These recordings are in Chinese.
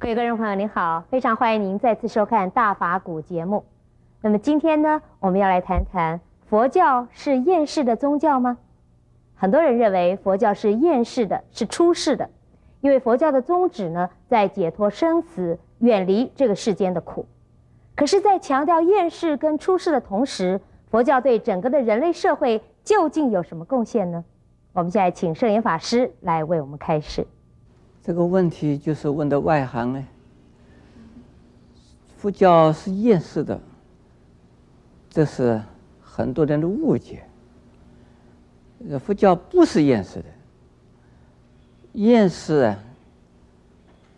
各位观众朋友您好，非常欢迎您再次收看《大法古》节目。那么今天呢，我们要来谈谈佛教是厌世的宗教吗？很多人认为佛教是厌世的，是出世的，因为佛教的宗旨呢，在解脱生死，远离这个世间的苦。可是，在强调厌世跟出世的同时，佛教对整个的人类社会究竟有什么贡献呢？我们现在请圣严法师来为我们开示。这个问题就是问的外行哎。佛教是厌世的，这是很多人的误解。佛教不是厌世的，厌世啊，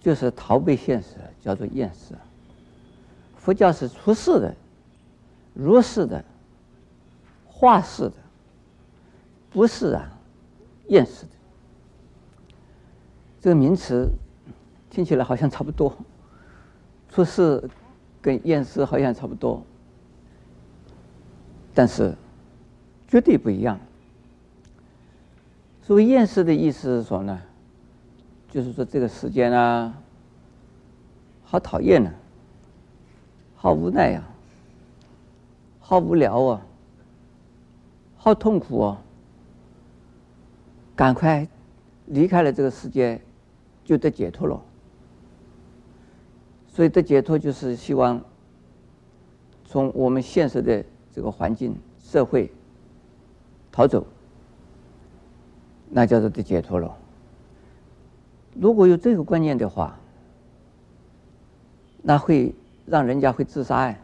就是逃避现实，叫做厌世。佛教是出世的、入世的、化世的，不是啊，厌世的。这个名词听起来好像差不多，出世跟厌世好像差不多，但是绝对不一样。所谓厌世的意思是什么呢，就是说这个世间啊，好讨厌呢，好无奈呀，好无聊啊，好痛苦啊，赶快离开了这个世界。就得解脱了，所以得解脱就是希望从我们现实的这个环境、社会逃走，那叫做得解脱了。如果有这个观念的话，那会让人家会自杀哎，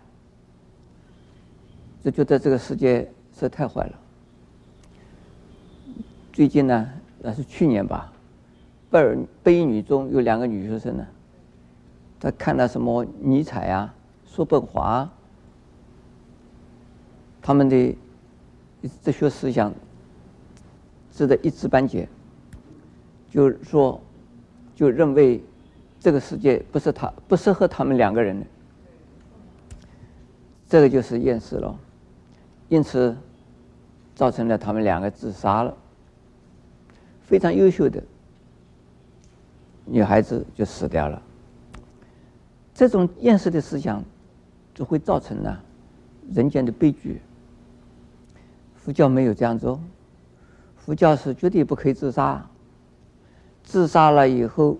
就觉得这个世界实在太坏了。最近呢，那是去年吧。贝尔贝女中有两个女学生呢，她看了什么尼采啊、叔本华，他们的哲学思想值得一知半解，就是说，就认为这个世界不是他不适合他们两个人。的，这个就是厌世了，因此造成了他们两个自杀了，非常优秀的。女孩子就死掉了。这种厌世的思想，就会造成了人间的悲剧。佛教没有这样做，佛教是绝对不可以自杀。自杀了以后，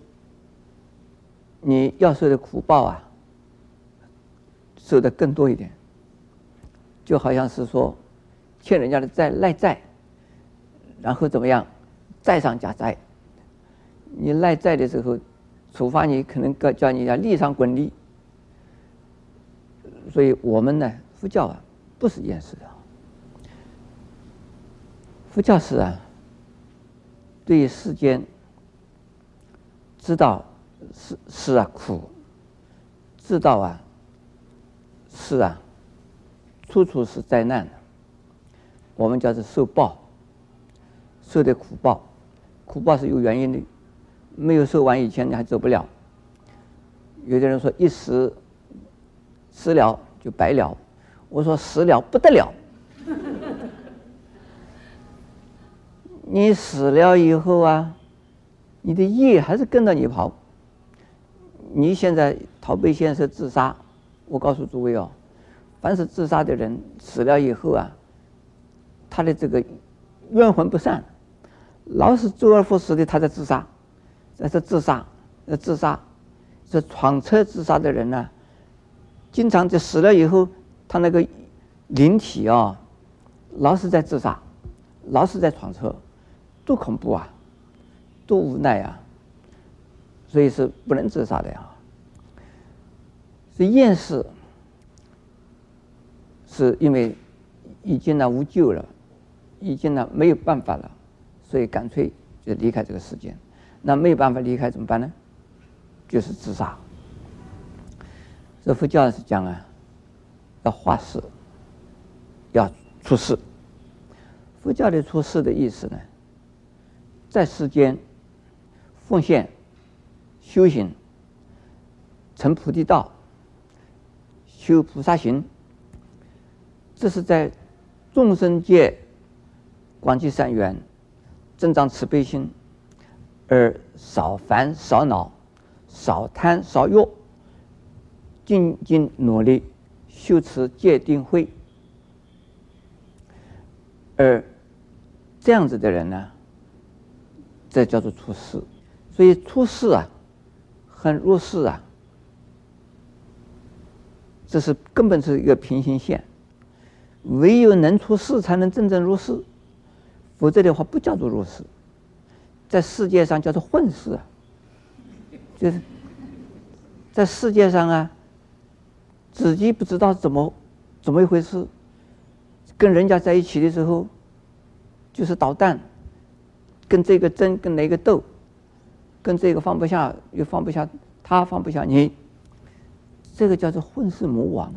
你要受的苦报啊，受的更多一点。就好像是说，欠人家的债赖债，然后怎么样，债上加债。你赖债的时候，处罚你可能叫叫你要立上滚立，所以我们呢，佛教啊，不是厌世的。佛教是啊，对世间知道是是啊苦，知道啊是啊，处处是灾难，我们叫做受报，受的苦报，苦报是有原因的。没有受完以前，你还走不了。有的人说一死死了就白了，我说死了不得了。你死了以后啊，你的业还是跟着你跑。你现在逃避现实自杀，我告诉诸位哦，凡是自杀的人死了以后啊，他的这个冤魂不散，老是周而复始的他在自杀。那是自杀，那自杀，是闯车自杀的人呢、经常就死了以后，他那个灵体啊、老是在自杀，老是在闯车，多恐怖啊，多无奈啊，所以是不能自杀的呀。是厌世，是因为已经呢无救了，已经呢没有办法了，所以干脆就离开这个世界。那没有办法离开怎么办呢？就是自杀。这佛教是讲啊，要化世，要出世。佛教的出世的意思呢，在世间奉献、修行、成菩提道、修菩萨行，这是在众生界广结善缘，增长慈悲心。而少烦少恼，少贪少欲，静静努力修持戒定慧，而这样子的人呢，这叫做出世。所以出世啊，和入世啊，这是根本是一个平行线。唯有能出世，才能真正入世，否则的话不叫做入世，在世界上叫做混世。就是在世界上啊，自己不知道怎么怎么一回事，跟人家在一起的时候，就是捣蛋，跟这个争，跟那个斗，跟这个放不下，又放不下，他放不下你，这个叫做混世魔王，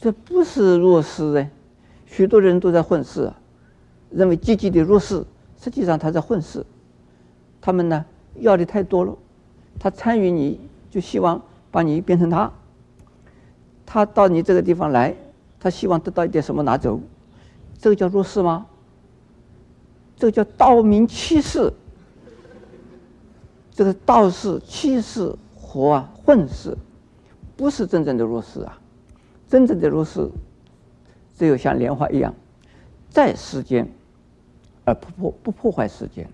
这不是入世哎，许多人都在混世，认为积极的弱势，实际上他在混世，他们呢要的太多了。他参与你，就希望把你变成他。他到你这个地方来，他希望得到一点什么拿走，这个叫入世吗？这个叫道明欺世。这个道士欺世和啊混世，不是真正的入世啊。真正的入世，只有像莲花一样，在世间而不破不破坏世间，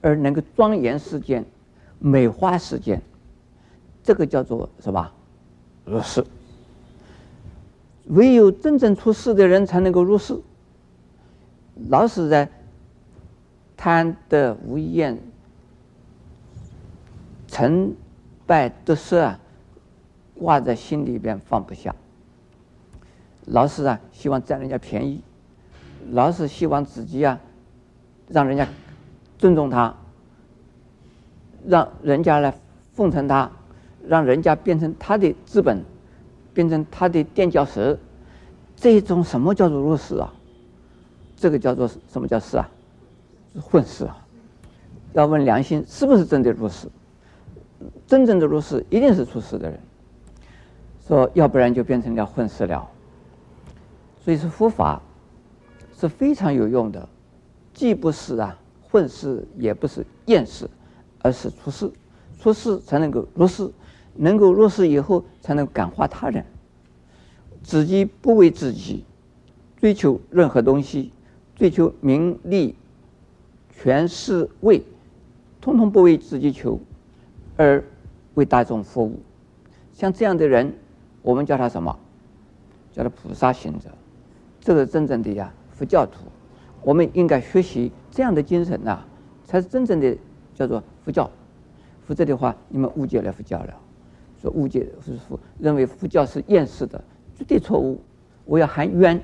而能够庄严世间。美化世间，这个叫做什么？入世。唯有真正出世的人才能够入世。老是在贪得无厌、成败得失啊，挂在心里边放不下。老是啊，希望占人家便宜，老是希望自己啊，让人家尊重他。让人家来奉承他，让人家变成他的资本，变成他的垫脚石，这种什么叫做入世啊？这个叫做什么叫世啊？混世啊！要问良心，是不是真的入世？真正的入世，一定是出世的人。说要不然就变成了混世了。所以说佛法是非常有用的，既不是啊混世，也不是厌世。而是出世，出世才能够入世，能够入世以后才能感化他人。自己不为自己追求任何东西，追求名利、权势、位，通通不为自己求，而为大众服务。像这样的人，我们叫他什么？叫他菩萨行者。这个真正的呀，佛教徒，我们应该学习这样的精神呐、才是真正的叫做。佛教，否则的话，你们误解了佛教了。说误解是佛，认为佛教是厌世的，绝对错误。我要喊冤。